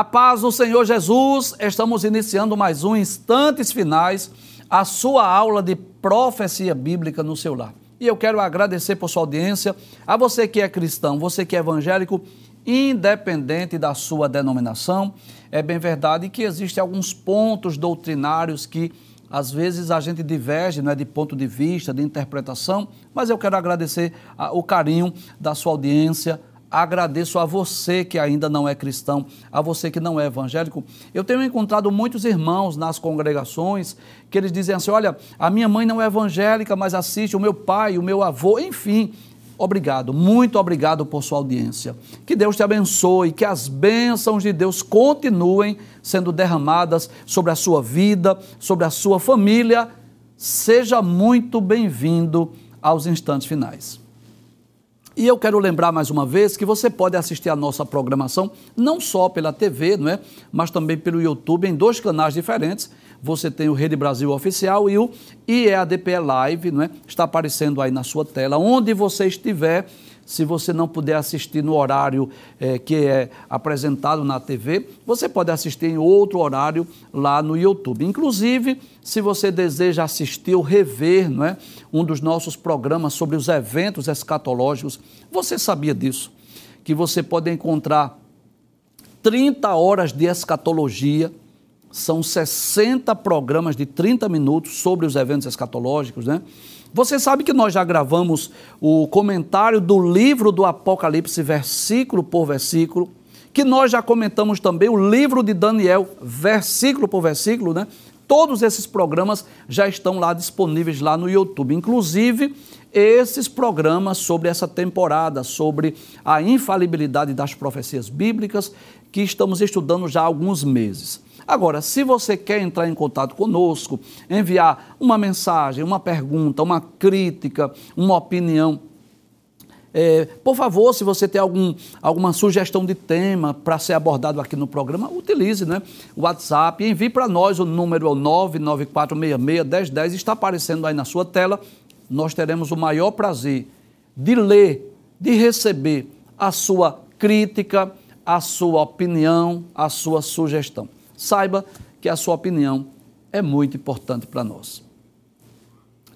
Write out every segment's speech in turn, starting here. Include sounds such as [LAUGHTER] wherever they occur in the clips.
A paz do Senhor Jesus, estamos iniciando mais um Instantes Finais, a sua aula de profecia bíblica no seu lar. E eu quero agradecer por sua audiência, a você que é cristão, você que é evangélico, independente da sua denominação. É bem verdade que existem alguns pontos doutrinários que às vezes a gente diverge né, de ponto de vista, de interpretação, mas eu quero agradecer o carinho da sua audiência, agradeço a você que ainda não é cristão, a você que não é evangélico. Eu tenho encontrado muitos irmãos nas congregações que eles dizem assim: olha, a minha mãe não é evangélica, mas assiste, o meu pai, o meu avô, enfim. Obrigado, muito obrigado por sua audiência. Que Deus te abençoe, que as bênçãos de Deus continuem sendo derramadas sobre a sua vida, sobre a sua família. Seja muito bem-vindo aos instantes finais. E eu quero lembrar mais uma vez que você pode assistir a nossa programação não só pela TV, não é? mas também pelo YouTube em dois canais diferentes. Você tem o Rede Brasil Oficial e o IEADP Live, não é? Está aparecendo aí na sua tela. Onde você estiver, se você não puder assistir no horário é, que é apresentado na TV, você pode assistir em outro horário lá no YouTube. Inclusive, se você deseja assistir ou rever não é, um dos nossos programas sobre os eventos escatológicos, você sabia disso? Que você pode encontrar 30 horas de escatologia são 60 programas de 30 minutos sobre os eventos escatológicos, né? Você sabe que nós já gravamos o comentário do livro do Apocalipse, versículo por versículo, que nós já comentamos também o livro de Daniel, versículo por versículo, né? Todos esses programas já estão lá disponíveis lá no YouTube, inclusive esses programas sobre essa temporada, sobre a infalibilidade das profecias bíblicas, que estamos estudando já há alguns meses. Agora, se você quer entrar em contato conosco, enviar uma mensagem, uma pergunta, uma crítica, uma opinião, é, por favor, se você tem algum, alguma sugestão de tema para ser abordado aqui no programa, utilize né, o WhatsApp e envie para nós. O número é o 994661010, está aparecendo aí na sua tela. Nós teremos o maior prazer de ler, de receber a sua crítica, a sua opinião, a sua sugestão saiba que a sua opinião é muito importante para nós.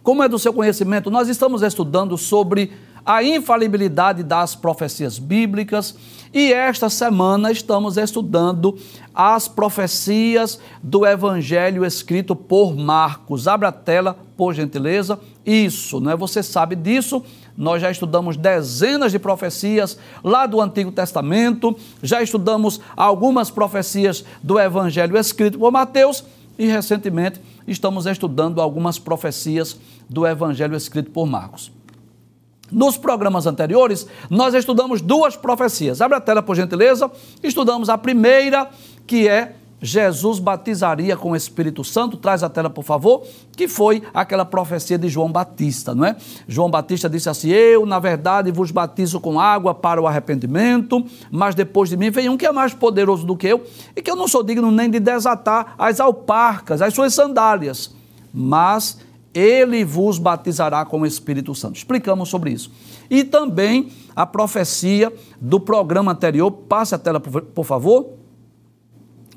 Como é do seu conhecimento, nós estamos estudando sobre a infalibilidade das profecias bíblicas e esta semana estamos estudando as profecias do Evangelho escrito por Marcos. Abra a tela, por gentileza. Isso, não é? Você sabe disso. Nós já estudamos dezenas de profecias lá do Antigo Testamento, já estudamos algumas profecias do Evangelho escrito por Mateus e recentemente estamos estudando algumas profecias do Evangelho escrito por Marcos. Nos programas anteriores, nós estudamos duas profecias. Abre a tela, por gentileza. Estudamos a primeira, que é Jesus batizaria com o Espírito Santo, traz a tela, por favor, que foi aquela profecia de João Batista, não é? João Batista disse assim: Eu, na verdade, vos batizo com água para o arrependimento, mas depois de mim vem um que é mais poderoso do que eu, e que eu não sou digno nem de desatar as alparcas, as suas sandálias. Mas ele vos batizará com o Espírito Santo. Explicamos sobre isso. E também a profecia do programa anterior, passe a tela, por favor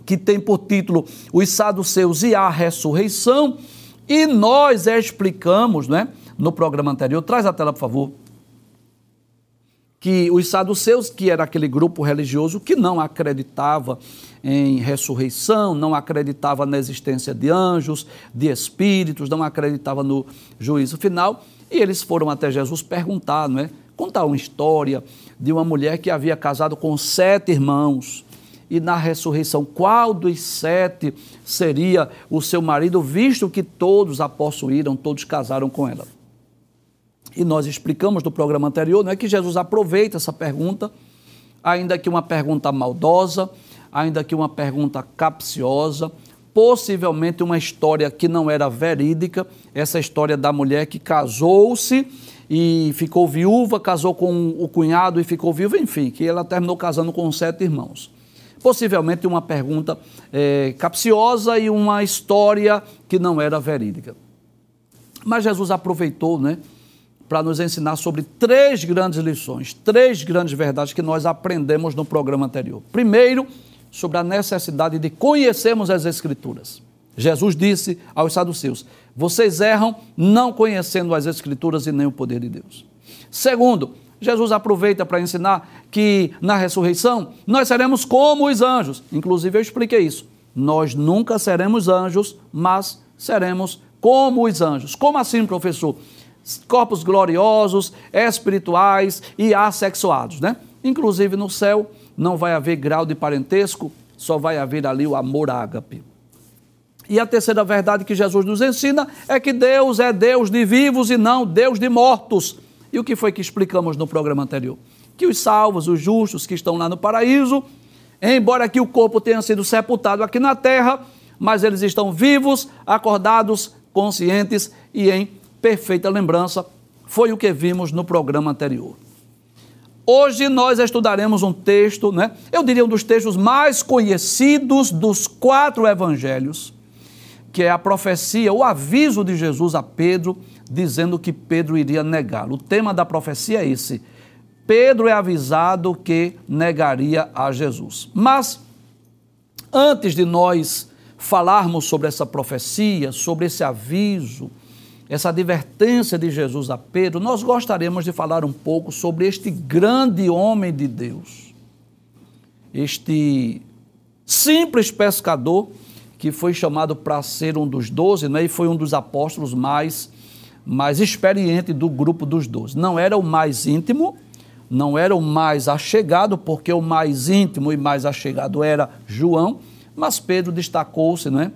que tem por título Os Saduceus e a Ressurreição, e nós explicamos, né, no programa anterior, traz a tela, por favor, que os saduceus, que era aquele grupo religioso que não acreditava em ressurreição, não acreditava na existência de anjos, de espíritos, não acreditava no juízo final, e eles foram até Jesus perguntar, não é? Contar uma história de uma mulher que havia casado com sete irmãos e na ressurreição, qual dos sete seria o seu marido, visto que todos a possuíram, todos casaram com ela? E nós explicamos no programa anterior, não é que Jesus aproveita essa pergunta, ainda que uma pergunta maldosa, ainda que uma pergunta capciosa, possivelmente uma história que não era verídica, essa história da mulher que casou-se e ficou viúva, casou com o cunhado e ficou viúva, enfim, que ela terminou casando com sete irmãos possivelmente uma pergunta é, capciosa e uma história que não era verídica. Mas Jesus aproveitou, né, para nos ensinar sobre três grandes lições, três grandes verdades que nós aprendemos no programa anterior. Primeiro, sobre a necessidade de conhecermos as Escrituras. Jesus disse aos saduceus: Vocês erram não conhecendo as Escrituras e nem o poder de Deus. Segundo, Jesus aproveita para ensinar que na ressurreição nós seremos como os anjos. Inclusive, eu expliquei isso. Nós nunca seremos anjos, mas seremos como os anjos. Como assim, professor? Corpos gloriosos, espirituais e assexuados, né? Inclusive no céu não vai haver grau de parentesco, só vai haver ali o amor ágape. E a terceira verdade que Jesus nos ensina é que Deus é Deus de vivos e não Deus de mortos. E o que foi que explicamos no programa anterior? Que os salvos, os justos que estão lá no paraíso, embora aqui o corpo tenha sido sepultado aqui na terra, mas eles estão vivos, acordados, conscientes e em perfeita lembrança. Foi o que vimos no programa anterior. Hoje nós estudaremos um texto, né? Eu diria um dos textos mais conhecidos dos quatro evangelhos, que é a profecia, o aviso de Jesus a Pedro, dizendo que Pedro iria negá-lo. O tema da profecia é esse. Pedro é avisado que negaria a Jesus. Mas, antes de nós falarmos sobre essa profecia, sobre esse aviso, essa advertência de Jesus a Pedro, nós gostaríamos de falar um pouco sobre este grande homem de Deus, este simples pescador que foi chamado para ser um dos doze, né, e foi um dos apóstolos mais, mais experiente do grupo dos doze. Não era o mais íntimo, não era o mais achegado, porque o mais íntimo e mais achegado era João, mas Pedro destacou-se né,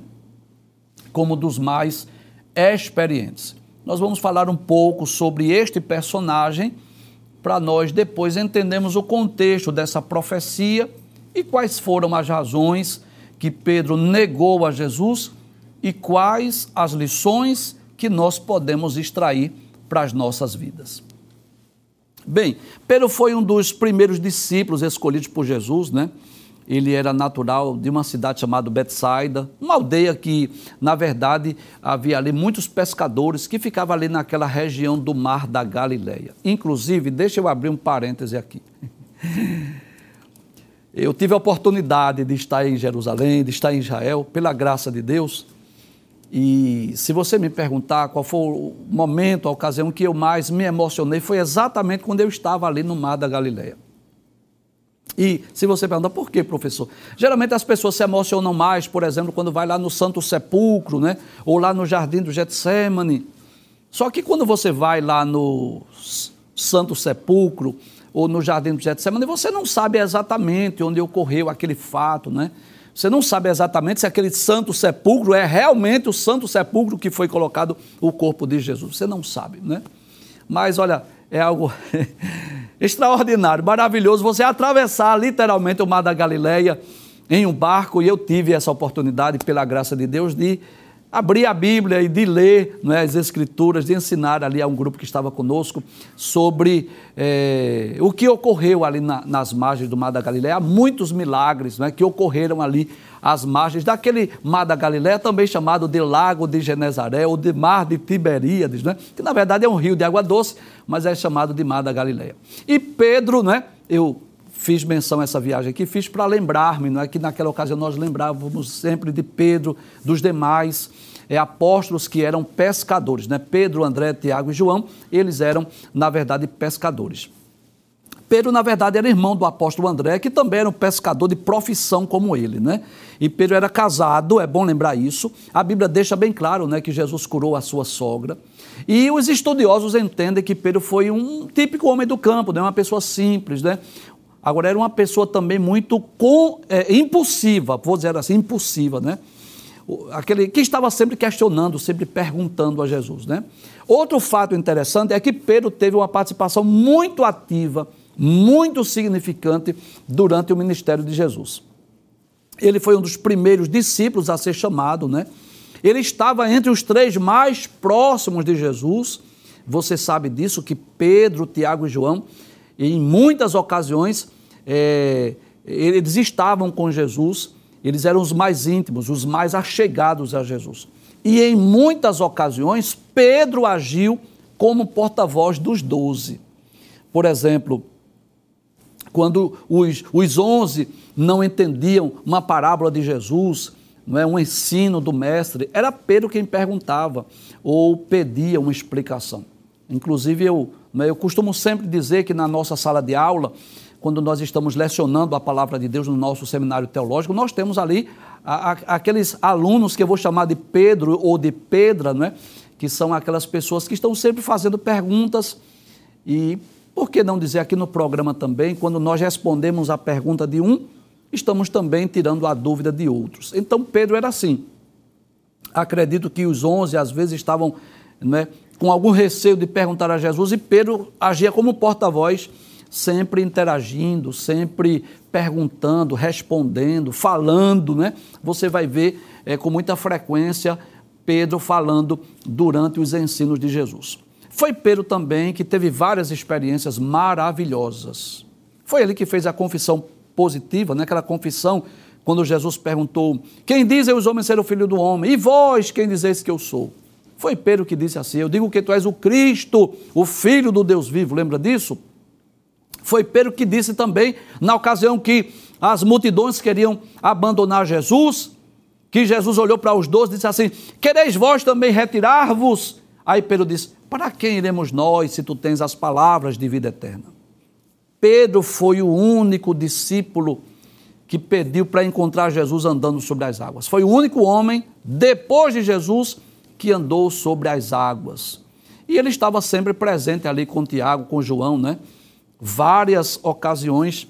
como dos mais experientes. Nós vamos falar um pouco sobre este personagem para nós depois entendermos o contexto dessa profecia e quais foram as razões que Pedro negou a Jesus e quais as lições que nós podemos extrair para as nossas vidas. Bem, Pedro foi um dos primeiros discípulos escolhidos por Jesus, né? Ele era natural de uma cidade chamada Betsaida, uma aldeia que, na verdade, havia ali muitos pescadores que ficavam ali naquela região do mar da Galileia. Inclusive, deixa eu abrir um parêntese aqui. [LAUGHS] Eu tive a oportunidade de estar em Jerusalém, de estar em Israel, pela graça de Deus. E se você me perguntar qual foi o momento, a ocasião que eu mais me emocionei, foi exatamente quando eu estava ali no mar da Galileia. E se você pergunta por quê, professor? Geralmente as pessoas se emocionam mais, por exemplo, quando vai lá no Santo Sepulcro, né? Ou lá no Jardim do Getsemane. Só que quando você vai lá no Santo Sepulcro, ou no jardim do Getsemane, você não sabe exatamente onde ocorreu aquele fato, né? Você não sabe exatamente se aquele santo sepulcro é realmente o santo sepulcro que foi colocado o corpo de Jesus. Você não sabe, né? Mas olha, é algo [LAUGHS] extraordinário, maravilhoso você atravessar literalmente o Mar da Galileia em um barco, e eu tive essa oportunidade, pela graça de Deus, de abrir a Bíblia e de ler é, as Escrituras, de ensinar ali a um grupo que estava conosco sobre é, o que ocorreu ali na, nas margens do Mar da Galileia. Há muitos milagres é, que ocorreram ali às margens daquele Mar da Galileia, também chamado de Lago de Genezaré ou de Mar de Tiberíades, né, que na verdade é um rio de água doce, mas é chamado de Mar da Galileia. E Pedro, né, eu fiz menção a essa viagem aqui, fiz para lembrar-me, não é que naquela ocasião nós lembrávamos sempre de Pedro, dos demais é, apóstolos que eram pescadores, né? Pedro, André, Tiago e João, eles eram, na verdade, pescadores. Pedro, na verdade, era irmão do apóstolo André, que também era um pescador de profissão como ele, né? E Pedro era casado, é bom lembrar isso. A Bíblia deixa bem claro, né, que Jesus curou a sua sogra. E os estudiosos entendem que Pedro foi um típico homem do campo, né, uma pessoa simples, né? Agora, era uma pessoa também muito com, é, impulsiva, vou dizer assim, impulsiva, né? Aquele que estava sempre questionando, sempre perguntando a Jesus, né? Outro fato interessante é que Pedro teve uma participação muito ativa, muito significante durante o ministério de Jesus. Ele foi um dos primeiros discípulos a ser chamado, né? Ele estava entre os três mais próximos de Jesus. Você sabe disso, que Pedro, Tiago e João em muitas ocasiões, é, eles estavam com Jesus, eles eram os mais íntimos, os mais achegados a Jesus. E em muitas ocasiões, Pedro agiu como porta-voz dos doze. Por exemplo, quando os, os onze não entendiam uma parábola de Jesus, não é um ensino do mestre, era Pedro quem perguntava ou pedia uma explicação. Inclusive, eu, né, eu costumo sempre dizer que na nossa sala de aula, quando nós estamos lecionando a palavra de Deus no nosso seminário teológico, nós temos ali a, a, aqueles alunos que eu vou chamar de Pedro ou de Pedra, não é? que são aquelas pessoas que estão sempre fazendo perguntas e por que não dizer aqui no programa também, quando nós respondemos a pergunta de um, estamos também tirando a dúvida de outros. Então Pedro era assim. Acredito que os onze às vezes estavam né, com algum receio de perguntar a Jesus e Pedro agia como porta-voz, sempre interagindo, sempre perguntando, respondendo, falando, né? Você vai ver é, com muita frequência Pedro falando durante os ensinos de Jesus. Foi Pedro também que teve várias experiências maravilhosas. Foi ele que fez a confissão positiva, né? aquela confissão quando Jesus perguntou: Quem dizem os homens ser o filho do homem? E vós, quem dizeis que eu sou? Foi Pedro que disse assim: Eu digo que tu és o Cristo, o Filho do Deus vivo. Lembra disso? Foi Pedro que disse também, na ocasião que as multidões queriam abandonar Jesus, que Jesus olhou para os doze e disse assim: Quereis vós também retirar-vos? Aí Pedro disse: para quem iremos nós se tu tens as palavras de vida eterna? Pedro foi o único discípulo que pediu para encontrar Jesus andando sobre as águas. Foi o único homem, depois de Jesus, que andou sobre as águas. E ele estava sempre presente ali com Tiago, com João, né? Várias ocasiões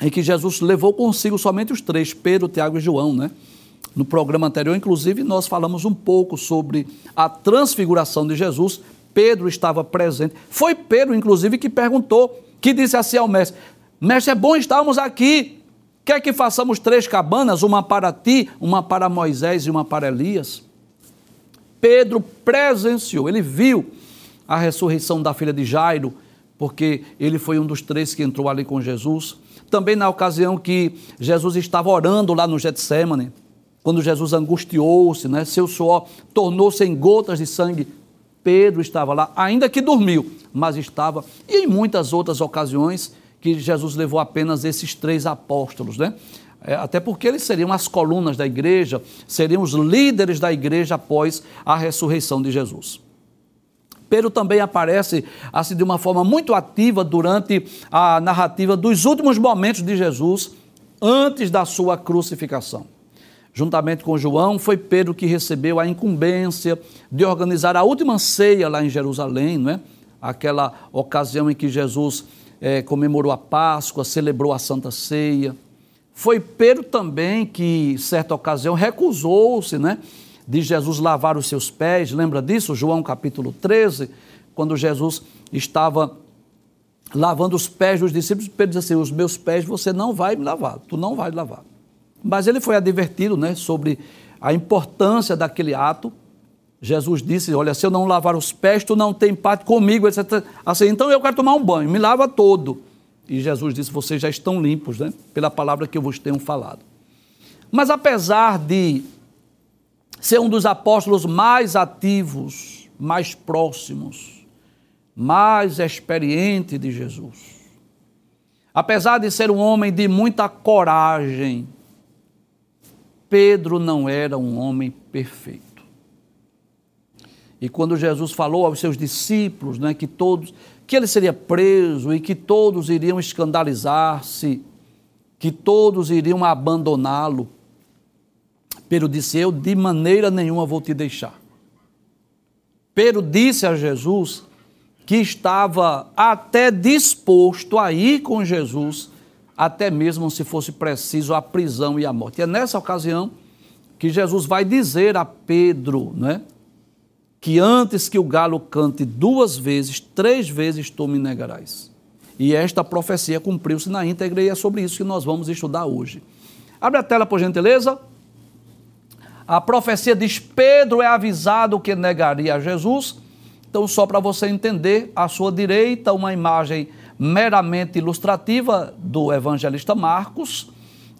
em que Jesus levou consigo somente os três, Pedro, Tiago e João, né? No programa anterior, inclusive, nós falamos um pouco sobre a transfiguração de Jesus. Pedro estava presente. Foi Pedro, inclusive, que perguntou, que disse assim ao mestre: Mestre, é bom estarmos aqui. Quer que façamos três cabanas, uma para ti, uma para Moisés e uma para Elias? Pedro presenciou, ele viu a ressurreição da filha de Jairo, porque ele foi um dos três que entrou ali com Jesus. Também na ocasião que Jesus estava orando lá no Getsemane, quando Jesus angustiou-se, né, seu suor tornou-se em gotas de sangue, Pedro estava lá, ainda que dormiu, mas estava, e em muitas outras ocasiões que Jesus levou apenas esses três apóstolos, né? É, até porque eles seriam as colunas da igreja, seriam os líderes da igreja após a ressurreição de Jesus. Pedro também aparece assim de uma forma muito ativa durante a narrativa dos últimos momentos de Jesus antes da sua crucificação. Juntamente com João, foi Pedro que recebeu a incumbência de organizar a última ceia lá em Jerusalém, não é? aquela ocasião em que Jesus é, comemorou a Páscoa, celebrou a Santa Ceia. Foi Pedro também que, certa ocasião, recusou-se né, de Jesus lavar os seus pés. Lembra disso? João capítulo 13, quando Jesus estava lavando os pés dos discípulos, Pedro disse assim: Os meus pés você não vai me lavar, tu não vai lavar. Mas ele foi advertido né, sobre a importância daquele ato. Jesus disse: Olha, se eu não lavar os pés, tu não tem parte comigo, etc. Assim, então eu quero tomar um banho, me lava todo. E Jesus disse: Vocês já estão limpos, né? Pela palavra que eu vos tenho falado. Mas apesar de ser um dos apóstolos mais ativos, mais próximos, mais experiente de Jesus, apesar de ser um homem de muita coragem, Pedro não era um homem perfeito. E quando Jesus falou aos seus discípulos, né, que todos, que ele seria preso e que todos iriam escandalizar-se, que todos iriam abandoná-lo, Pedro disse: Eu de maneira nenhuma vou te deixar. Pedro disse a Jesus que estava até disposto a ir com Jesus até mesmo se fosse preciso a prisão e a morte. E é nessa ocasião que Jesus vai dizer a Pedro, né, que antes que o galo cante duas vezes, três vezes tu me negarás. E esta profecia cumpriu-se na íntegra e é sobre isso que nós vamos estudar hoje. Abre a tela, por gentileza. A profecia diz: Pedro é avisado que negaria a Jesus. Então, só para você entender, à sua direita, uma imagem meramente ilustrativa do evangelista Marcos,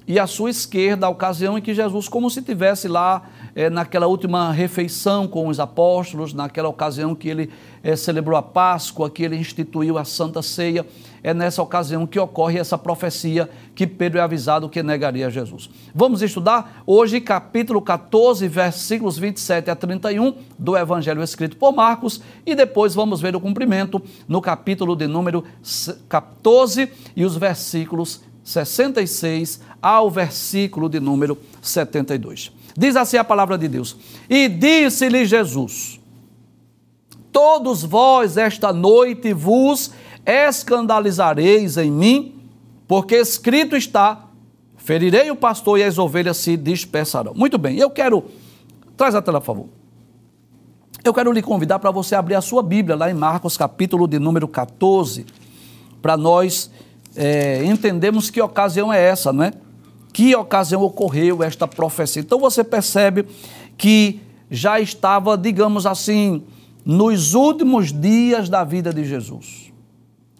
e à sua esquerda, a ocasião em que Jesus, como se tivesse lá é, naquela última refeição com os apóstolos, naquela ocasião que ele é, celebrou a Páscoa, que ele instituiu a Santa Ceia, é nessa ocasião que ocorre essa profecia que Pedro é avisado que negaria Jesus. Vamos estudar hoje capítulo 14, versículos 27 a 31 do Evangelho escrito por Marcos e depois vamos ver o cumprimento no capítulo de número 14 e os versículos 66 ao versículo de número 72. Diz assim a palavra de Deus: E disse-lhe Jesus: Todos vós esta noite vos escandalizareis em mim, porque escrito está: ferirei o pastor e as ovelhas se dispersarão. Muito bem, eu quero. Traz a tela, por favor. Eu quero lhe convidar para você abrir a sua Bíblia lá em Marcos, capítulo de número 14, para nós é, entendermos que ocasião é essa, não é? Que ocasião ocorreu esta profecia. Então você percebe que já estava, digamos assim, nos últimos dias da vida de Jesus.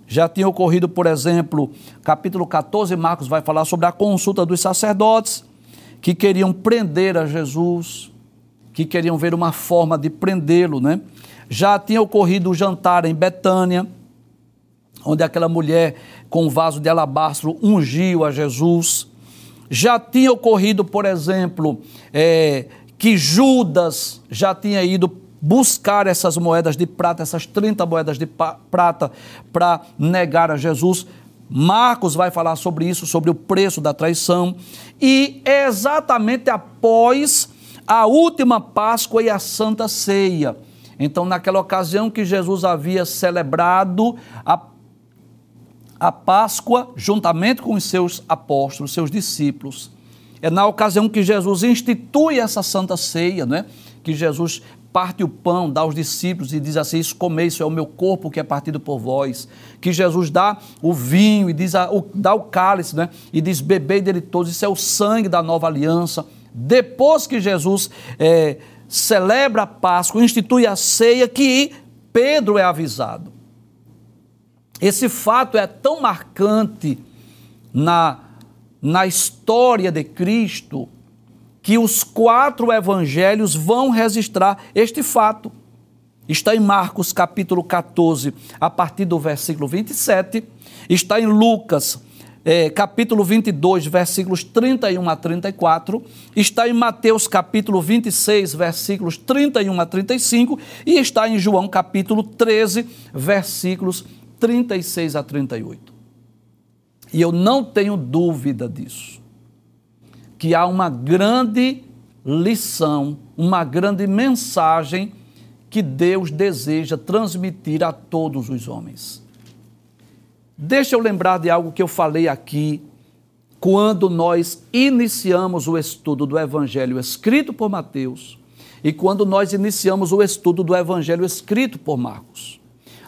Já tinha ocorrido, por exemplo, capítulo 14, Marcos vai falar sobre a consulta dos sacerdotes que queriam prender a Jesus, que queriam ver uma forma de prendê-lo, né? Já tinha ocorrido o jantar em Betânia, onde aquela mulher com um vaso de alabastro ungiu a Jesus. Já tinha ocorrido, por exemplo, é, que Judas já tinha ido buscar essas moedas de prata, essas 30 moedas de prata, para negar a Jesus. Marcos vai falar sobre isso, sobre o preço da traição. E é exatamente após a última Páscoa e a Santa Ceia. Então, naquela ocasião que Jesus havia celebrado a, a Páscoa juntamente com os seus apóstolos, seus discípulos. É na ocasião que Jesus institui essa Santa Ceia, né? que Jesus parte o pão, dá aos discípulos e diz assim: Isso comei, isso é o meu corpo que é partido por vós. Que Jesus dá o vinho e diz, o, dá o cálice, né? E diz: Bebei dele todos, isso é o sangue da nova aliança. Depois que Jesus é, celebra a Páscoa, institui a ceia, que Pedro é avisado. Esse fato é tão marcante na, na história de Cristo que os quatro evangelhos vão registrar este fato. Está em Marcos capítulo 14, a partir do versículo 27, está em Lucas é, capítulo 22, versículos 31 a 34, está em Mateus capítulo 26, versículos 31 a 35 e está em João capítulo 13, versículos 36 a 38. E eu não tenho dúvida disso que há uma grande lição, uma grande mensagem que Deus deseja transmitir a todos os homens. Deixa eu lembrar de algo que eu falei aqui quando nós iniciamos o estudo do Evangelho escrito por Mateus e quando nós iniciamos o estudo do Evangelho escrito por Marcos.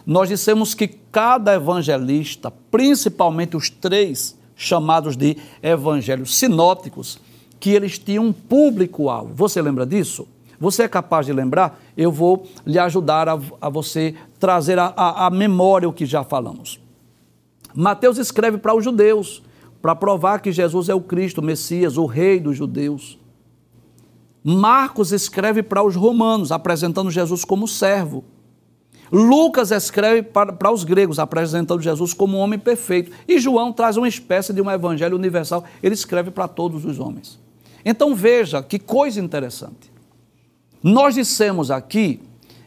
Nós dissemos que cada evangelista, principalmente os três chamados de evangelhos sinóticos, que eles tinham um público-alvo. Você lembra disso? Você é capaz de lembrar? Eu vou lhe ajudar a, a você trazer a memória o que já falamos. Mateus escreve para os judeus, para provar que Jesus é o Cristo, o Messias, o Rei dos judeus. Marcos escreve para os romanos, apresentando Jesus como servo. Lucas escreve para, para os gregos, apresentando Jesus como um homem perfeito. E João traz uma espécie de um evangelho universal. Ele escreve para todos os homens. Então veja que coisa interessante. Nós dissemos aqui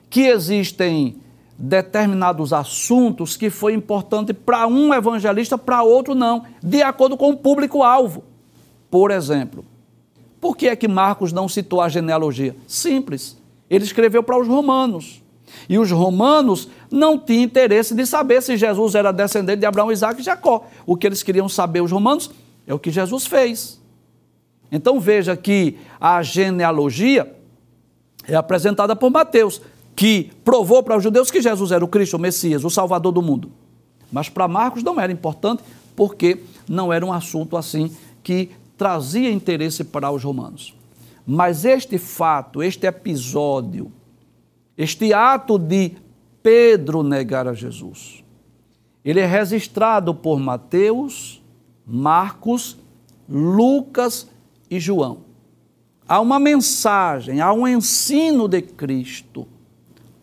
que existem determinados assuntos que foi importante para um evangelista, para outro não, de acordo com o público-alvo. Por exemplo, por que é que Marcos não citou a genealogia? Simples. Ele escreveu para os romanos. E os romanos não tinham interesse de saber se Jesus era descendente de Abraão, Isaac e Jacó. O que eles queriam saber, os romanos, é o que Jesus fez. Então veja que a genealogia é apresentada por Mateus, que provou para os judeus que Jesus era o Cristo, o Messias, o Salvador do mundo. Mas para Marcos não era importante, porque não era um assunto assim que trazia interesse para os romanos. Mas este fato, este episódio, este ato de Pedro negar a Jesus, ele é registrado por Mateus, Marcos Lucas e João. Há uma mensagem, há um ensino de Cristo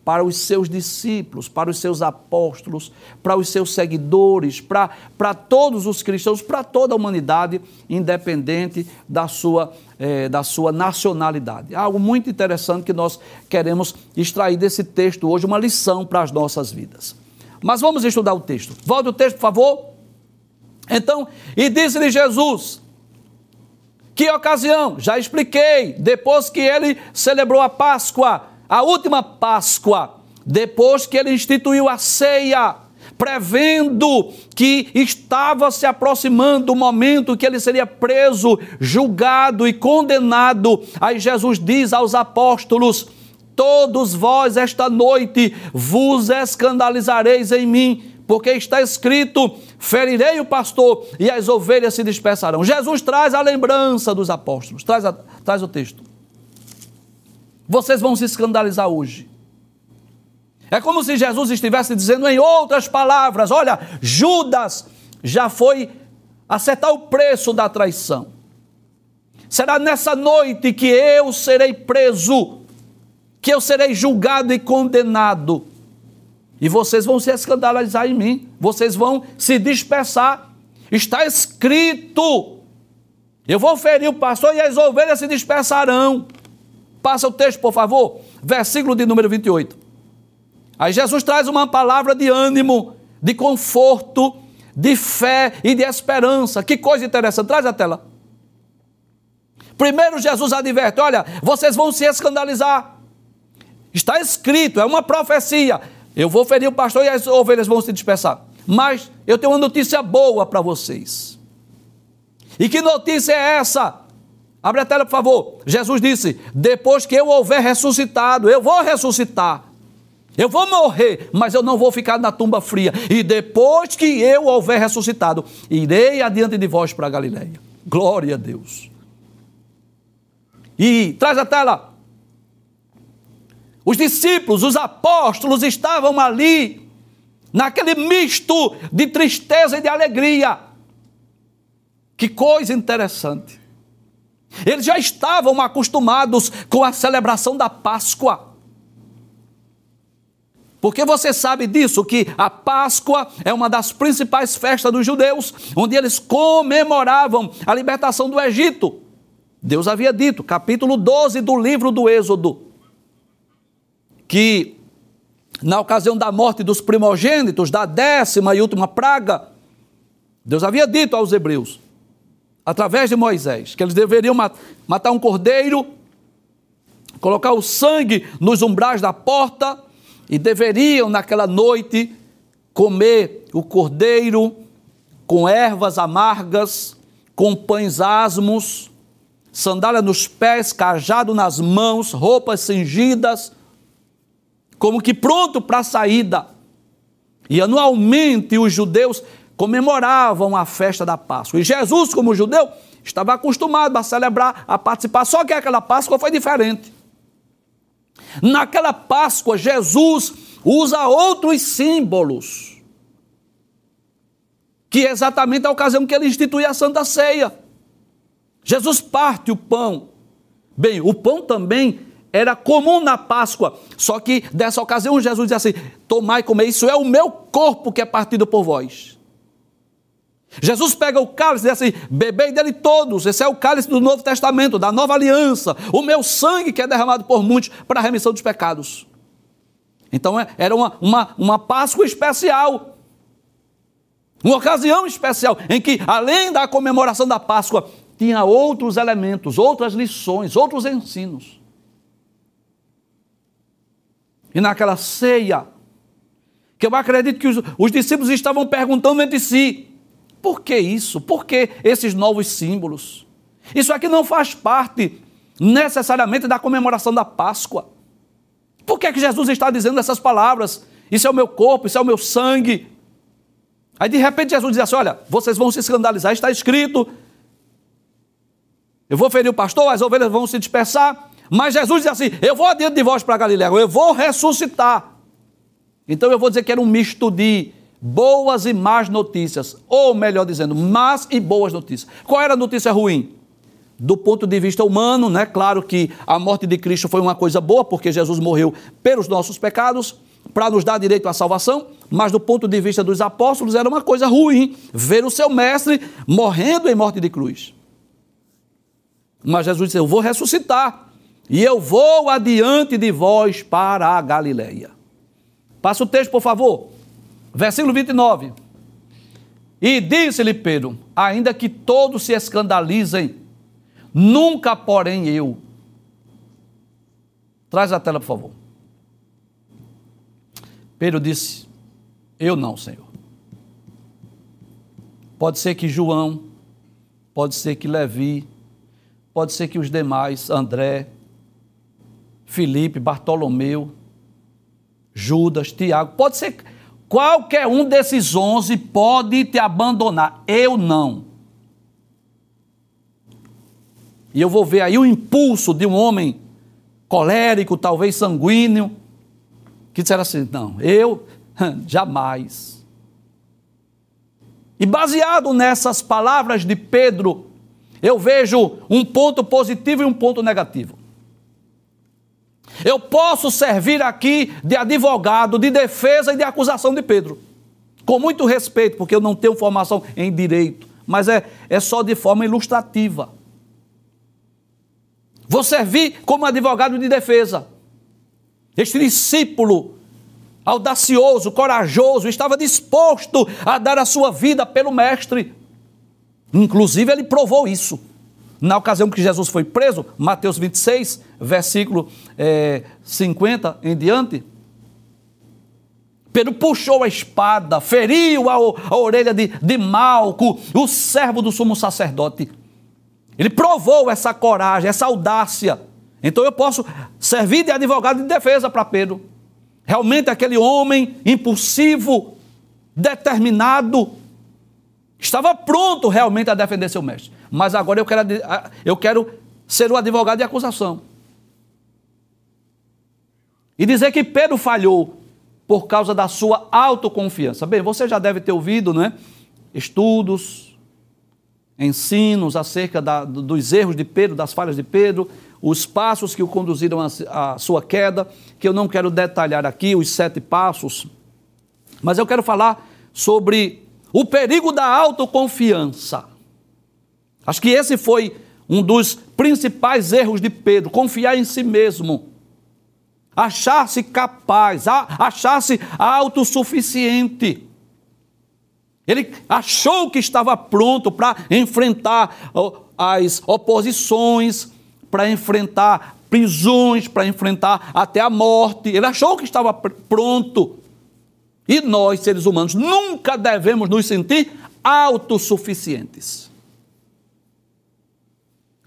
para os seus discípulos, para os seus apóstolos, para os seus seguidores, para, para todos os cristãos, para toda a humanidade, independente da sua, eh, da sua nacionalidade. Algo muito interessante que nós queremos extrair desse texto hoje, uma lição para as nossas vidas. Mas vamos estudar o texto. Volte o texto, por favor. Então, e disse-lhe Jesus: Que ocasião? Já expliquei. Depois que ele celebrou a Páscoa, a última Páscoa, depois que ele instituiu a ceia, prevendo que estava se aproximando o momento que ele seria preso, julgado e condenado. Aí Jesus diz aos apóstolos: Todos vós esta noite vos escandalizareis em mim, porque está escrito: ferirei o pastor e as ovelhas se dispersarão. Jesus traz a lembrança dos apóstolos, traz, a, traz o texto. Vocês vão se escandalizar hoje. É como se Jesus estivesse dizendo em outras palavras: olha, Judas já foi acertar o preço da traição. Será nessa noite que eu serei preso que eu serei julgado e condenado. E vocês vão se escandalizar em mim, vocês vão se dispersar. Está escrito: eu vou ferir o pastor e as ovelhas se dispersarão. Passa o texto, por favor, versículo de número 28. Aí Jesus traz uma palavra de ânimo, de conforto, de fé e de esperança. Que coisa interessante. Traz a tela. Primeiro, Jesus adverte: olha, vocês vão se escandalizar. Está escrito, é uma profecia. Eu vou ferir o pastor e as ovelhas vão se dispersar. Mas eu tenho uma notícia boa para vocês. E que notícia é essa? Abre a tela, por favor. Jesus disse: Depois que eu houver ressuscitado, eu vou ressuscitar. Eu vou morrer, mas eu não vou ficar na tumba fria. E depois que eu houver ressuscitado, irei adiante de vós para a Galileia. Glória a Deus. E traz a tela. Os discípulos, os apóstolos estavam ali, naquele misto de tristeza e de alegria. Que coisa interessante. Eles já estavam acostumados com a celebração da Páscoa. Porque você sabe disso, que a Páscoa é uma das principais festas dos judeus, onde eles comemoravam a libertação do Egito. Deus havia dito, capítulo 12 do livro do Êxodo, que, na ocasião da morte dos primogênitos, da décima e última praga, Deus havia dito aos hebreus, através de Moisés, que eles deveriam matar um cordeiro, colocar o sangue nos umbrais da porta e deveriam, naquela noite, comer o cordeiro com ervas amargas, com pães asmos, sandália nos pés, cajado nas mãos, roupas cingidas, como que pronto para a saída. E anualmente os judeus comemoravam a festa da Páscoa. E Jesus, como judeu, estava acostumado a celebrar, a participar, só que aquela Páscoa foi diferente. Naquela Páscoa, Jesus usa outros símbolos, que é exatamente a ocasião que ele institui a Santa Ceia. Jesus parte o pão. Bem, o pão também era comum na Páscoa. Só que dessa ocasião Jesus diz assim: Tomai e comer, isso é o meu corpo que é partido por vós. Jesus pega o cálice e diz assim: dele todos, esse é o cálice do Novo Testamento, da nova aliança, o meu sangue que é derramado por muitos para a remissão dos pecados. Então é, era uma, uma, uma Páscoa especial. Uma ocasião especial em que, além da comemoração da Páscoa, tinha outros elementos, outras lições, outros ensinos. E naquela ceia, que eu acredito que os, os discípulos estavam perguntando entre si: por que isso? Por que esses novos símbolos? Isso aqui não faz parte necessariamente da comemoração da Páscoa. Por que, é que Jesus está dizendo essas palavras? Isso é o meu corpo, isso é o meu sangue. Aí de repente Jesus diz assim: Olha, vocês vão se escandalizar, está escrito. Eu vou ferir o pastor, as ovelhas vão se dispersar. Mas Jesus diz assim: Eu vou adiante de vós para Galiléia, eu vou ressuscitar. Então eu vou dizer que era um misto de boas e más notícias, ou melhor dizendo, más e boas notícias. Qual era a notícia ruim? Do ponto de vista humano, né? Claro que a morte de Cristo foi uma coisa boa, porque Jesus morreu pelos nossos pecados, para nos dar direito à salvação, mas do ponto de vista dos apóstolos era uma coisa ruim ver o seu mestre morrendo em morte de cruz. Mas Jesus disse: Eu vou ressuscitar e eu vou adiante de vós para a Galileia. Passa o texto, por favor. Versículo 29. E disse-lhe Pedro: Ainda que todos se escandalizem, nunca, porém, eu. Traz a tela, por favor. Pedro disse: Eu não, Senhor. Pode ser que João, pode ser que Levi, pode ser que os demais, André, Felipe, Bartolomeu, Judas, Tiago, pode ser qualquer um desses onze pode te abandonar. Eu não. E eu vou ver aí o impulso de um homem colérico, talvez sanguíneo, que disseram assim: não, eu [LAUGHS] jamais. E baseado nessas palavras de Pedro, eu vejo um ponto positivo e um ponto negativo. Eu posso servir aqui de advogado, de defesa e de acusação de Pedro. Com muito respeito, porque eu não tenho formação em direito, mas é, é só de forma ilustrativa. Vou servir como advogado de defesa. Este discípulo audacioso, corajoso, estava disposto a dar a sua vida pelo Mestre. Inclusive, ele provou isso. Na ocasião que Jesus foi preso, Mateus 26, versículo é, 50 em diante, Pedro puxou a espada, feriu a, a orelha de, de Malco, o servo do sumo sacerdote. Ele provou essa coragem, essa audácia. Então eu posso servir de advogado de defesa para Pedro. Realmente aquele homem impulsivo, determinado, estava pronto realmente a defender seu mestre. Mas agora eu quero, eu quero ser o advogado de acusação. E dizer que Pedro falhou por causa da sua autoconfiança. Bem, você já deve ter ouvido, né? Estudos, ensinos acerca da, dos erros de Pedro, das falhas de Pedro, os passos que o conduziram à sua queda, que eu não quero detalhar aqui, os sete passos, mas eu quero falar sobre o perigo da autoconfiança. Acho que esse foi um dos principais erros de Pedro, confiar em si mesmo, achar-se capaz, achar-se autossuficiente. Ele achou que estava pronto para enfrentar as oposições, para enfrentar prisões, para enfrentar até a morte. Ele achou que estava pronto. E nós, seres humanos, nunca devemos nos sentir autossuficientes.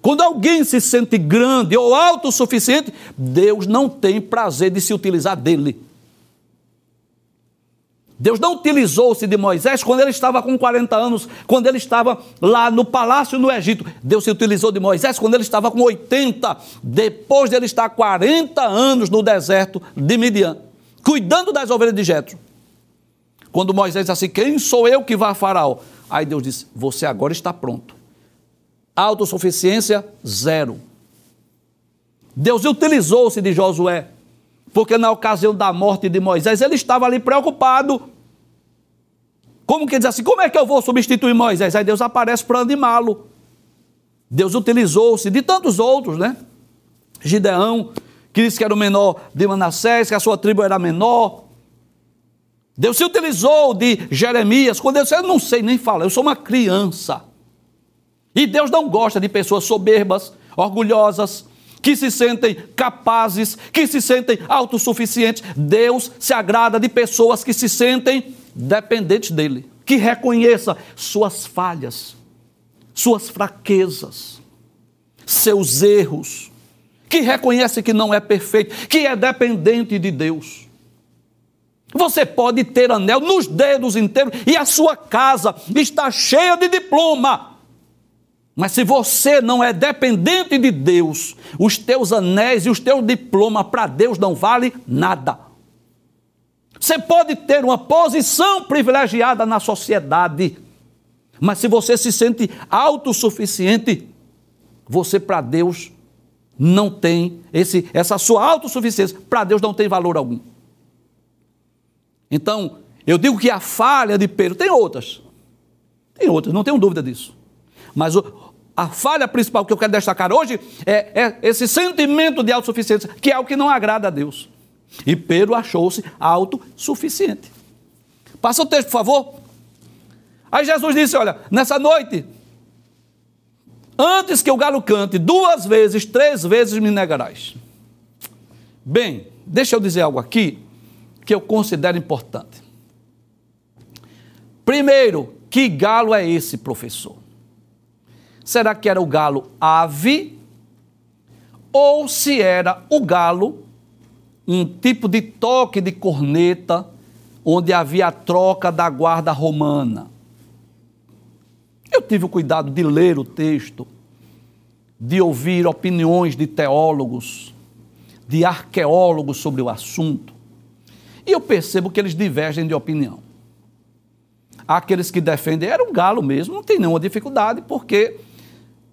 Quando alguém se sente grande ou autossuficiente, Deus não tem prazer de se utilizar dele. Deus não utilizou-se de Moisés quando ele estava com 40 anos, quando ele estava lá no palácio no Egito. Deus se utilizou de Moisés quando ele estava com 80, depois de ele estar 40 anos no deserto de Midian, cuidando das ovelhas de Jetro. Quando Moisés disse assim: Quem sou eu que vá a Faraó? Aí Deus disse: Você agora está pronto. Autossuficiência, zero. Deus utilizou-se de Josué porque na ocasião da morte de Moisés ele estava ali preocupado. Como que diz assim? Como é que eu vou substituir Moisés? Aí Deus aparece para animá-lo. Deus utilizou-se de tantos outros, né? Gideão, que disse que era o menor de Manassés, que a sua tribo era menor. Deus se utilizou de Jeremias, quando ele disse, eu não sei nem falar, eu sou uma criança. E Deus não gosta de pessoas soberbas, orgulhosas, que se sentem capazes, que se sentem autossuficientes. Deus se agrada de pessoas que se sentem dependentes dele, que reconheça suas falhas, suas fraquezas, seus erros, que reconhece que não é perfeito, que é dependente de Deus. Você pode ter anel nos dedos inteiros e a sua casa está cheia de diploma mas se você não é dependente de Deus, os teus anéis e os teus diplomas para Deus não valem nada. Você pode ter uma posição privilegiada na sociedade, mas se você se sente autossuficiente, você para Deus não tem esse essa sua autossuficiência, para Deus não tem valor algum. Então, eu digo que a falha de Pedro tem outras. Tem outras, não tenho dúvida disso. Mas o, a falha principal que eu quero destacar hoje é, é esse sentimento de autossuficiência, que é o que não agrada a Deus. E Pedro achou-se autossuficiente. Passa o texto, por favor. Aí Jesus disse: Olha, nessa noite, antes que o galo cante, duas vezes, três vezes me negarás. Bem, deixa eu dizer algo aqui que eu considero importante. Primeiro, que galo é esse, professor? Será que era o galo ave? Ou se era o galo, um tipo de toque de corneta, onde havia a troca da guarda romana? Eu tive o cuidado de ler o texto, de ouvir opiniões de teólogos, de arqueólogos sobre o assunto, e eu percebo que eles divergem de opinião. Há aqueles que defendem, era um galo mesmo, não tem nenhuma dificuldade, porque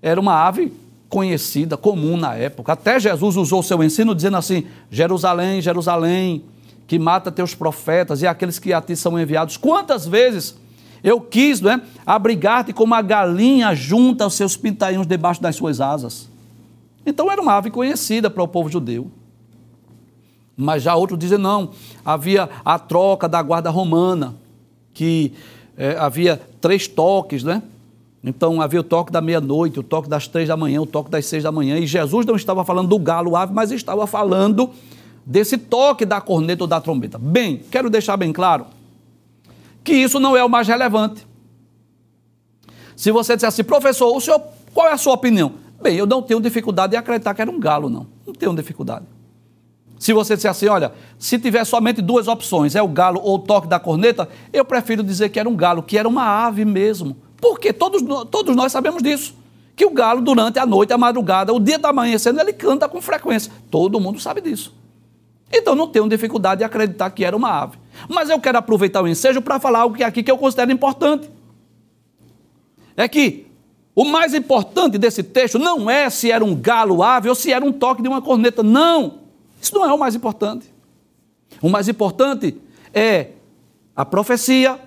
era uma ave conhecida, comum na época. Até Jesus usou seu ensino dizendo assim: Jerusalém, Jerusalém, que mata teus profetas e aqueles que a ti são enviados. Quantas vezes eu quis né, abrigar-te como a galinha junta os seus pintainhos debaixo das suas asas. Então era uma ave conhecida para o povo judeu. Mas já outros dizem não, havia a troca da guarda romana, que é, havia três toques, né? Então havia o toque da meia-noite, o toque das três da manhã, o toque das seis da manhã. E Jesus não estava falando do galo ave, mas estava falando desse toque da corneta ou da trombeta. Bem, quero deixar bem claro que isso não é o mais relevante. Se você disser assim, professor, o senhor, qual é a sua opinião? Bem, eu não tenho dificuldade em acreditar que era um galo, não. Não tenho dificuldade. Se você disser assim, olha, se tiver somente duas opções, é o galo ou o toque da corneta, eu prefiro dizer que era um galo, que era uma ave mesmo. Porque todos, todos nós sabemos disso. Que o galo, durante a noite, a madrugada, o dia da amanhecendo, ele canta com frequência. Todo mundo sabe disso. Então não tenho dificuldade de acreditar que era uma ave. Mas eu quero aproveitar o ensejo para falar algo que aqui que eu considero importante. É que o mais importante desse texto não é se era um galo ave ou se era um toque de uma corneta. Não! Isso não é o mais importante. O mais importante é a profecia,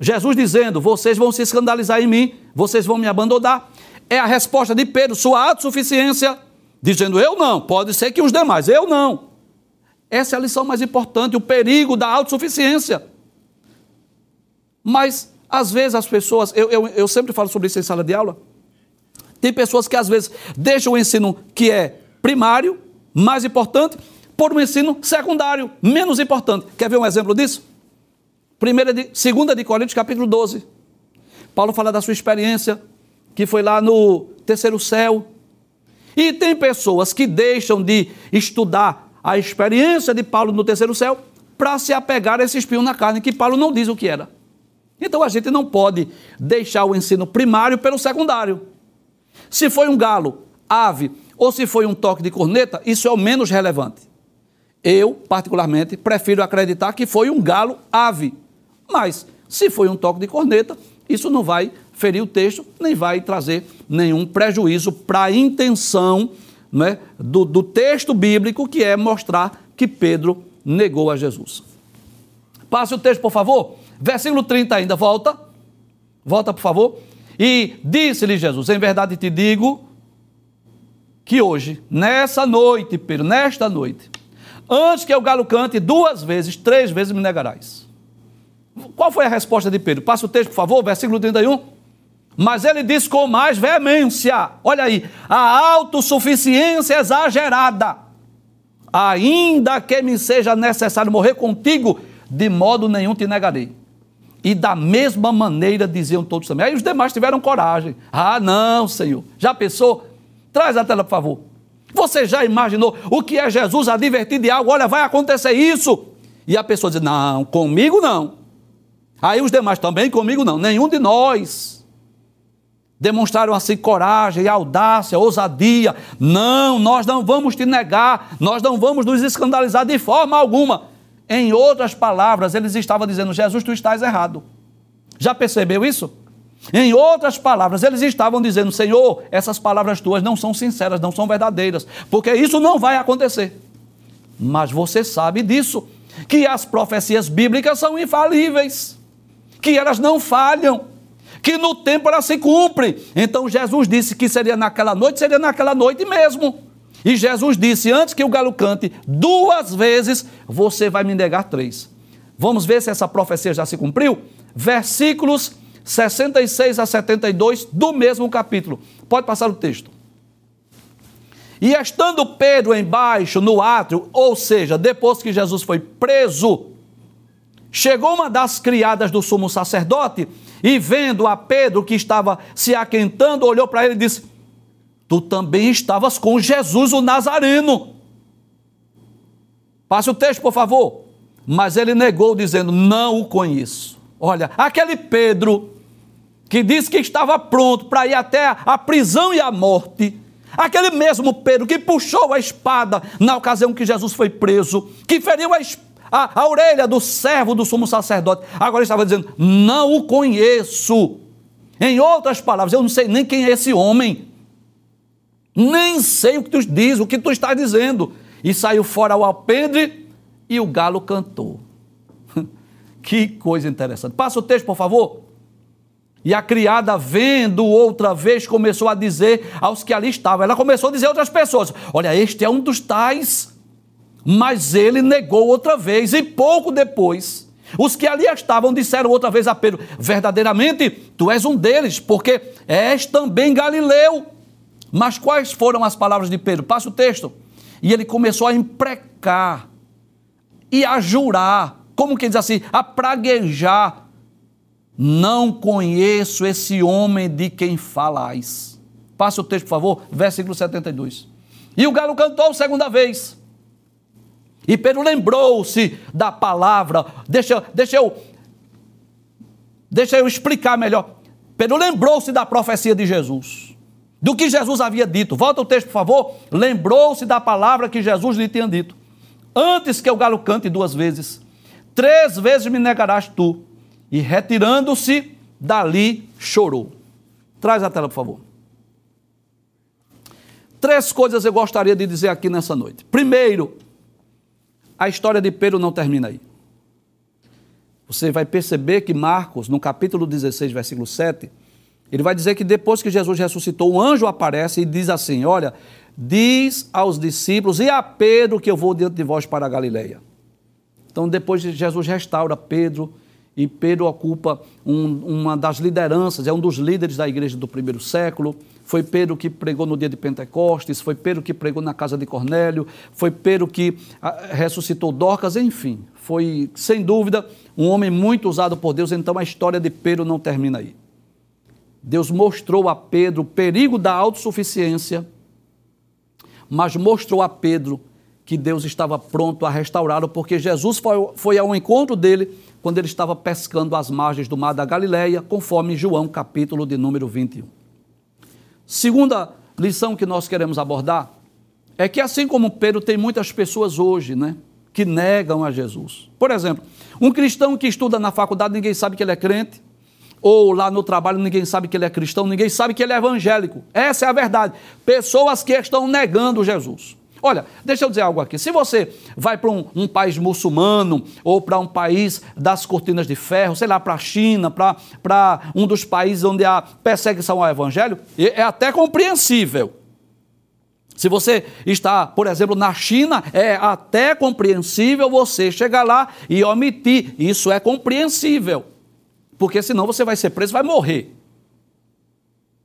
Jesus dizendo: vocês vão se escandalizar em mim, vocês vão me abandonar. É a resposta de Pedro, sua autossuficiência, dizendo: eu não, pode ser que os demais, eu não. Essa é a lição mais importante, o perigo da autossuficiência. Mas, às vezes, as pessoas, eu, eu, eu sempre falo sobre isso em sala de aula, tem pessoas que às vezes deixam o ensino que é primário, mais importante, por um ensino secundário, menos importante. Quer ver um exemplo disso? Primeira de, segunda de Coríntios, capítulo 12. Paulo fala da sua experiência, que foi lá no terceiro céu. E tem pessoas que deixam de estudar a experiência de Paulo no terceiro céu para se apegar a esse espinho na carne, que Paulo não diz o que era. Então a gente não pode deixar o ensino primário pelo secundário. Se foi um galo, ave, ou se foi um toque de corneta, isso é o menos relevante. Eu, particularmente, prefiro acreditar que foi um galo ave. Mas, se foi um toque de corneta, isso não vai ferir o texto, nem vai trazer nenhum prejuízo para a intenção né, do, do texto bíblico, que é mostrar que Pedro negou a Jesus. Passe o texto, por favor. Versículo 30 ainda, volta. Volta, por favor. E disse-lhe Jesus: Em verdade te digo que hoje, nessa noite, Pedro, nesta noite, antes que o galo cante duas vezes, três vezes me negarás. Qual foi a resposta de Pedro? Passa o texto, por favor, versículo 31. Mas ele diz com mais veemência: olha aí, a autossuficiência exagerada. Ainda que me seja necessário morrer contigo, de modo nenhum te negarei. E da mesma maneira diziam todos também. Aí os demais tiveram coragem. Ah, não, Senhor. Já pensou? Traz a tela, por favor. Você já imaginou o que é Jesus advertir de algo? Olha, vai acontecer isso. E a pessoa diz: Não, comigo não. Aí os demais também, comigo não. Nenhum de nós demonstraram assim coragem, audácia, ousadia. Não, nós não vamos te negar, nós não vamos nos escandalizar de forma alguma. Em outras palavras, eles estavam dizendo: Jesus, tu estás errado. Já percebeu isso? Em outras palavras, eles estavam dizendo: Senhor, essas palavras tuas não são sinceras, não são verdadeiras, porque isso não vai acontecer. Mas você sabe disso, que as profecias bíblicas são infalíveis, que elas não falham, que no tempo elas se cumprem. Então Jesus disse que seria naquela noite, seria naquela noite mesmo. E Jesus disse: antes que o galo cante duas vezes, você vai me negar três. Vamos ver se essa profecia já se cumpriu? Versículos 66 a 72 do mesmo capítulo. Pode passar o texto. E estando Pedro embaixo no átrio, ou seja, depois que Jesus foi preso, chegou uma das criadas do sumo sacerdote e vendo a Pedro que estava se aquentando, olhou para ele e disse: Tu também estavas com Jesus o Nazareno. Passe o texto, por favor. Mas ele negou, dizendo: Não o conheço. Olha, aquele Pedro que disse que estava pronto para ir até a prisão e a morte, aquele mesmo Pedro que puxou a espada na ocasião que Jesus foi preso, que feriu a, a, a orelha do servo do sumo sacerdote, agora estava dizendo: Não o conheço. Em outras palavras, eu não sei nem quem é esse homem, nem sei o que tu diz, o que tu está dizendo. E saiu fora o alpendre e o galo cantou. Que coisa interessante. Passa o texto, por favor. E a criada, vendo outra vez, começou a dizer aos que ali estavam. Ela começou a dizer a outras pessoas: Olha, este é um dos tais. Mas ele negou outra vez. E pouco depois, os que ali estavam disseram outra vez a Pedro: Verdadeiramente, tu és um deles, porque és também Galileu. Mas quais foram as palavras de Pedro? Passa o texto. E ele começou a imprecar e a jurar como que diz assim, a praguejar. Não conheço esse homem de quem falais. Passe o texto, por favor, versículo 72. E o galo cantou segunda vez. E Pedro lembrou-se da palavra. Deixa, deixa eu deixa eu explicar melhor. Pedro lembrou-se da profecia de Jesus. Do que Jesus havia dito. Volta o texto, por favor. Lembrou-se da palavra que Jesus lhe tinha dito. Antes que o galo cante duas vezes, Três vezes me negarás tu. E retirando-se, dali chorou. Traz a tela, por favor. Três coisas eu gostaria de dizer aqui nessa noite. Primeiro, a história de Pedro não termina aí. Você vai perceber que Marcos, no capítulo 16, versículo 7, ele vai dizer que depois que Jesus ressuscitou, um anjo aparece e diz assim: Olha, diz aos discípulos e a Pedro que eu vou diante de vós para a Galileia. Então, depois Jesus restaura Pedro, e Pedro ocupa um, uma das lideranças, é um dos líderes da igreja do primeiro século. Foi Pedro que pregou no dia de Pentecostes, foi Pedro que pregou na casa de Cornélio, foi Pedro que ah, ressuscitou Dorcas, enfim, foi sem dúvida um homem muito usado por Deus. Então a história de Pedro não termina aí. Deus mostrou a Pedro o perigo da autossuficiência, mas mostrou a Pedro que Deus estava pronto a restaurá-lo, porque Jesus foi, foi ao encontro dele quando ele estava pescando às margens do mar da Galileia, conforme João, capítulo de número 21. Segunda lição que nós queremos abordar é que, assim como Pedro, tem muitas pessoas hoje, né, que negam a Jesus. Por exemplo, um cristão que estuda na faculdade, ninguém sabe que ele é crente, ou lá no trabalho ninguém sabe que ele é cristão, ninguém sabe que ele é evangélico. Essa é a verdade. Pessoas que estão negando Jesus. Olha, deixa eu dizer algo aqui. Se você vai para um, um, país muçulmano ou para um país das cortinas de ferro, sei lá, para a China, para um dos países onde há perseguição ao evangelho, é até compreensível. Se você está, por exemplo, na China, é até compreensível você chegar lá e omitir. Isso é compreensível. Porque senão você vai ser preso, vai morrer.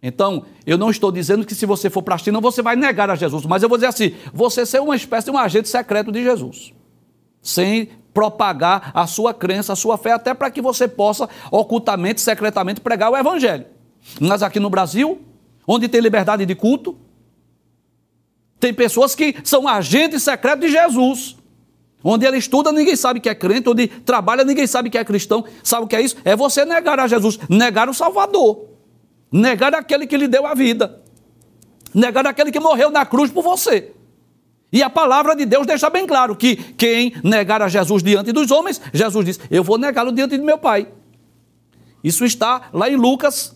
Então, eu não estou dizendo que se você for para a China você vai negar a Jesus, mas eu vou dizer assim: você ser uma espécie de um agente secreto de Jesus, sem propagar a sua crença, a sua fé, até para que você possa ocultamente, secretamente pregar o Evangelho. Mas aqui no Brasil, onde tem liberdade de culto, tem pessoas que são agentes secretos de Jesus. Onde ele estuda, ninguém sabe que é crente, onde trabalha, ninguém sabe que é cristão. Sabe o que é isso? É você negar a Jesus, negar o Salvador. Negar aquele que lhe deu a vida. Negar aquele que morreu na cruz por você. E a palavra de Deus deixa bem claro que quem negar a Jesus diante dos homens, Jesus diz: Eu vou negá-lo diante de meu Pai. Isso está lá em Lucas,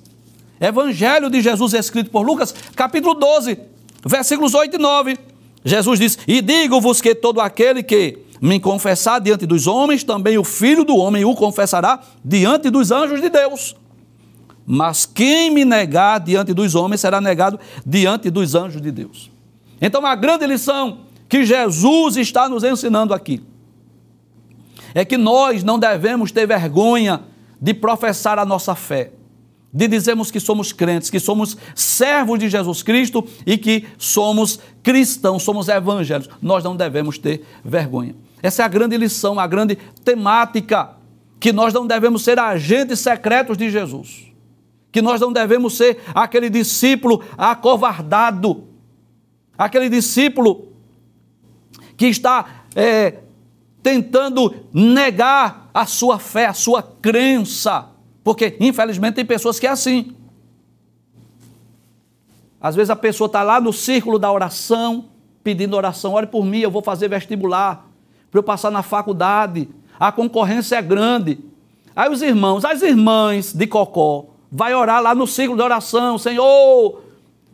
Evangelho de Jesus escrito por Lucas, capítulo 12, versículos 8 e 9. Jesus diz: E digo-vos que todo aquele que me confessar diante dos homens, também o filho do homem o confessará diante dos anjos de Deus. Mas quem me negar diante dos homens será negado diante dos anjos de Deus. Então, a grande lição que Jesus está nos ensinando aqui é que nós não devemos ter vergonha de professar a nossa fé de dizermos que somos crentes, que somos servos de Jesus Cristo e que somos cristãos, somos evangélicos. Nós não devemos ter vergonha. Essa é a grande lição, a grande temática, que nós não devemos ser agentes secretos de Jesus, que nós não devemos ser aquele discípulo acovardado, aquele discípulo que está é, tentando negar a sua fé, a sua crença porque, infelizmente, tem pessoas que é assim. Às vezes a pessoa está lá no círculo da oração, pedindo oração, ore por mim, eu vou fazer vestibular, para eu passar na faculdade. A concorrência é grande. Aí os irmãos, as irmãs de Cocó, vai orar lá no círculo de oração, Senhor,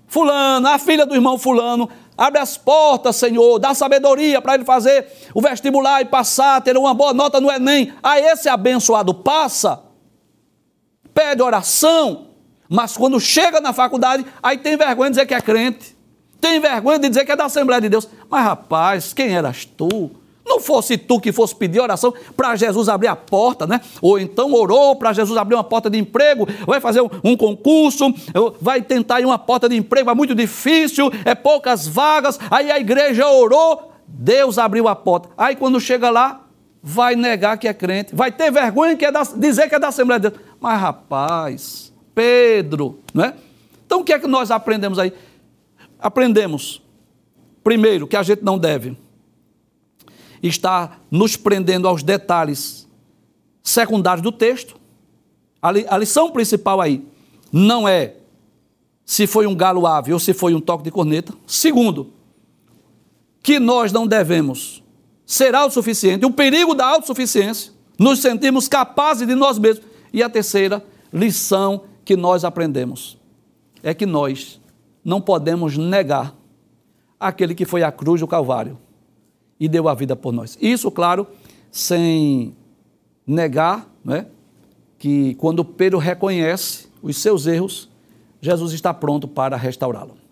fulano, a filha do irmão fulano, abre as portas, Senhor, dá sabedoria para ele fazer o vestibular e passar, ter uma boa nota no Enem. Aí esse abençoado passa, pede oração, mas quando chega na faculdade, aí tem vergonha de dizer que é crente, tem vergonha de dizer que é da Assembleia de Deus. Mas rapaz, quem eras tu? Não fosse tu que fosse pedir oração para Jesus abrir a porta, né? Ou então orou para Jesus abrir uma porta de emprego, vai fazer um, um concurso, vai tentar ir uma porta de emprego, é muito difícil, é poucas vagas, aí a igreja orou, Deus abriu a porta. Aí quando chega lá, vai negar que é crente, vai ter vergonha que é da, dizer que é da Assembleia de Deus. Mas rapaz, Pedro, né? Então o que é que nós aprendemos aí? Aprendemos, primeiro, que a gente não deve estar nos prendendo aos detalhes secundários do texto. A, li, a lição principal aí não é se foi um galo ave ou se foi um toque de corneta. Segundo, que nós não devemos ser autossuficiente, o perigo da autossuficiência, nos sentimos capazes de nós mesmos. E a terceira lição que nós aprendemos é que nós não podemos negar aquele que foi à cruz do Calvário e deu a vida por nós. Isso, claro, sem negar né, que quando Pedro reconhece os seus erros, Jesus está pronto para restaurá-lo.